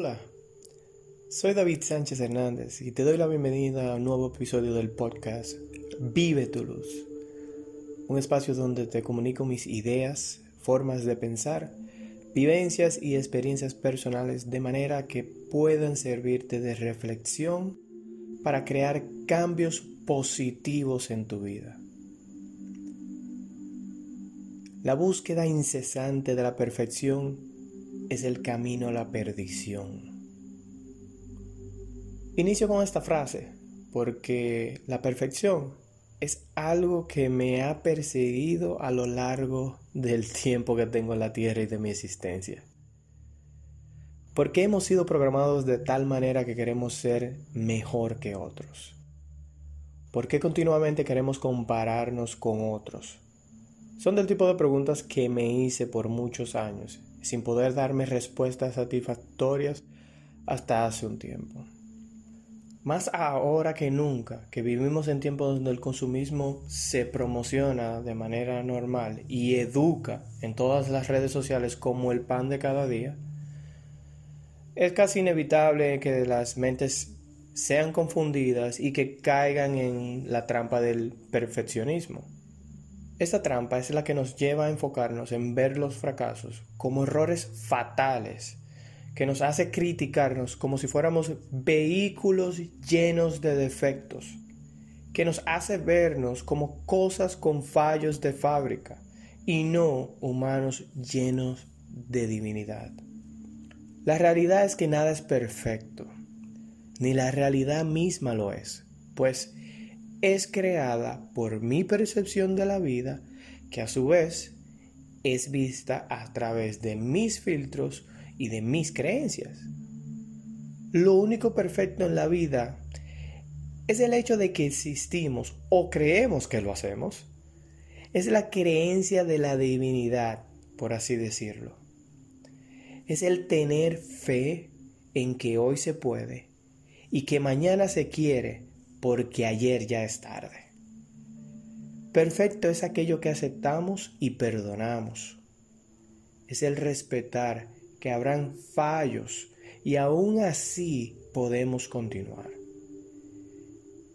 Hola, soy David Sánchez Hernández y te doy la bienvenida a un nuevo episodio del podcast Vive tu luz, un espacio donde te comunico mis ideas, formas de pensar, vivencias y experiencias personales de manera que puedan servirte de reflexión para crear cambios positivos en tu vida. La búsqueda incesante de la perfección es el camino a la perdición. Inicio con esta frase porque la perfección es algo que me ha perseguido a lo largo del tiempo que tengo en la tierra y de mi existencia. Porque hemos sido programados de tal manera que queremos ser mejor que otros. ¿Por qué continuamente queremos compararnos con otros? Son del tipo de preguntas que me hice por muchos años sin poder darme respuestas satisfactorias hasta hace un tiempo. Más ahora que nunca, que vivimos en tiempos donde el consumismo se promociona de manera normal y educa en todas las redes sociales como el pan de cada día, es casi inevitable que las mentes sean confundidas y que caigan en la trampa del perfeccionismo. Esta trampa es la que nos lleva a enfocarnos en ver los fracasos como errores fatales, que nos hace criticarnos como si fuéramos vehículos llenos de defectos, que nos hace vernos como cosas con fallos de fábrica y no humanos llenos de divinidad. La realidad es que nada es perfecto, ni la realidad misma lo es, pues es creada por mi percepción de la vida, que a su vez es vista a través de mis filtros y de mis creencias. Lo único perfecto en la vida es el hecho de que existimos o creemos que lo hacemos. Es la creencia de la divinidad, por así decirlo. Es el tener fe en que hoy se puede y que mañana se quiere porque ayer ya es tarde. Perfecto es aquello que aceptamos y perdonamos. Es el respetar que habrán fallos y aún así podemos continuar.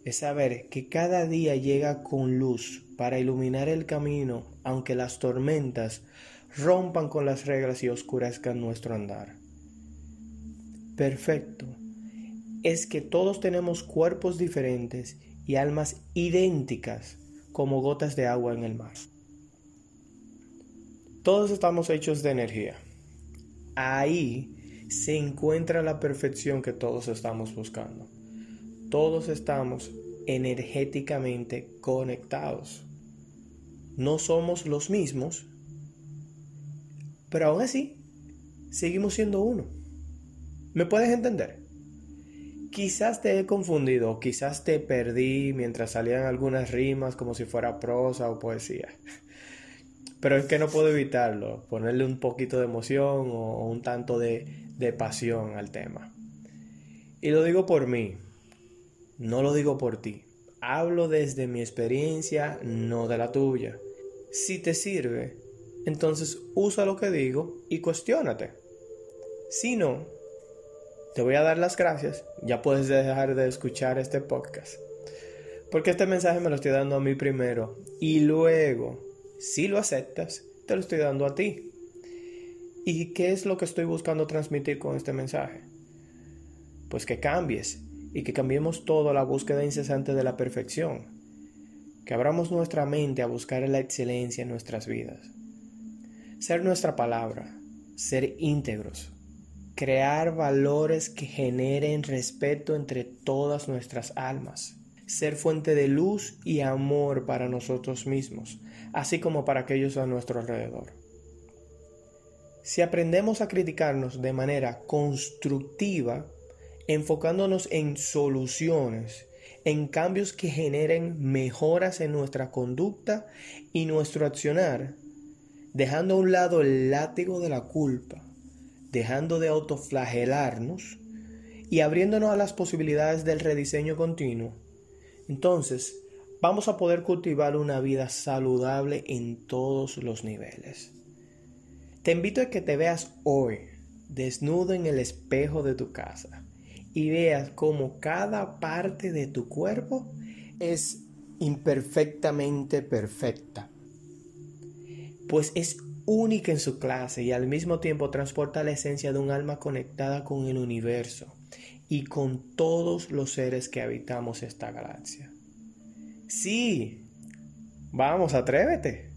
Es saber que cada día llega con luz para iluminar el camino aunque las tormentas rompan con las reglas y oscurezcan nuestro andar. Perfecto es que todos tenemos cuerpos diferentes y almas idénticas como gotas de agua en el mar. Todos estamos hechos de energía. Ahí se encuentra la perfección que todos estamos buscando. Todos estamos energéticamente conectados. No somos los mismos, pero aún así seguimos siendo uno. ¿Me puedes entender? Quizás te he confundido, quizás te perdí mientras salían algunas rimas como si fuera prosa o poesía. Pero es que no puedo evitarlo, ponerle un poquito de emoción o un tanto de, pasión al tema. Y lo digo por mí, no lo digo por ti. Hablo desde mi experiencia, no de la tuya. Si te sirve, entonces usa lo que digo y cuestiónate. Si no, te voy a dar las gracias, ya puedes dejar de escuchar este podcast. Porque este mensaje me lo estoy dando a mí primero y luego, si lo aceptas, te lo estoy dando a ti. ¿Y qué es lo que estoy buscando transmitir con este mensaje? Pues que cambies y que cambiemos todo la búsqueda incesante de la perfección. Que abramos nuestra mente a buscar la excelencia en nuestras vidas. Ser nuestra palabra, ser íntegros, crear valores que generen respeto entre todas nuestras almas, ser fuente de luz y amor para nosotros mismos, así como para aquellos a nuestro alrededor. Si aprendemos a criticarnos de manera constructiva, enfocándonos en soluciones, en cambios que generen mejoras en nuestra conducta y nuestro accionar, dejando a un lado el látigo de la culpa, dejando de autoflagelarnos y abriéndonos a las posibilidades del rediseño continuo, entonces vamos a poder cultivar una vida saludable en todos los niveles. Te invito a que te veas hoy desnudo en el espejo de tu casa y veas cómo cada parte de tu cuerpo es imperfectamente perfecta. Pues es única en su clase y al mismo tiempo transporta la esencia de un alma conectada con el universo y con todos los seres que habitamos esta galaxia. Sí, vamos, atrévete.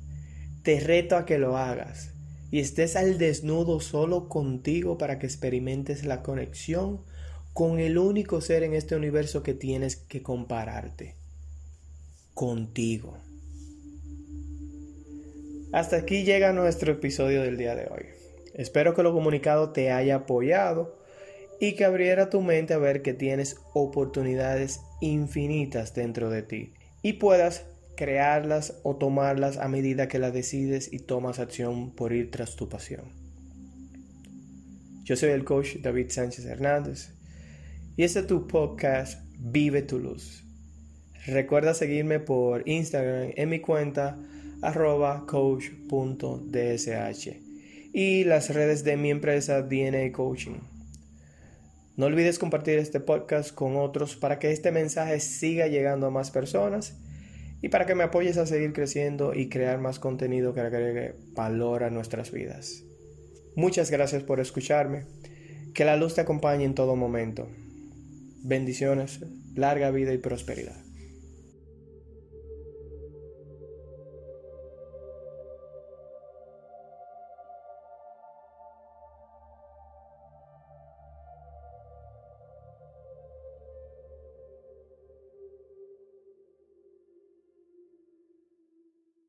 Te reto a que lo hagas y estés al desnudo solo contigo para que experimentes la conexión con el único ser en este universo que tienes que compararte, contigo. Hasta aquí llega nuestro episodio del día de hoy. Espero que lo comunicado te haya apoyado y que abriera tu mente a ver que tienes oportunidades infinitas dentro de ti y puedas crearlas o tomarlas a medida que las decides y tomas acción por ir tras tu pasión. Yo soy el coach David Sánchez Hernández y este es tu podcast Vive tu luz. Recuerda seguirme por Instagram en mi cuenta arroba coach.dsh y las redes de mi empresa DNA Coaching. No olvides compartir este podcast con otros para que este mensaje siga llegando a más personas y para que me apoyes a seguir creciendo y crear más contenido que agregue valor a nuestras vidas. Muchas gracias por escucharme. Que la luz te acompañe en todo momento. Bendiciones, larga vida y prosperidad.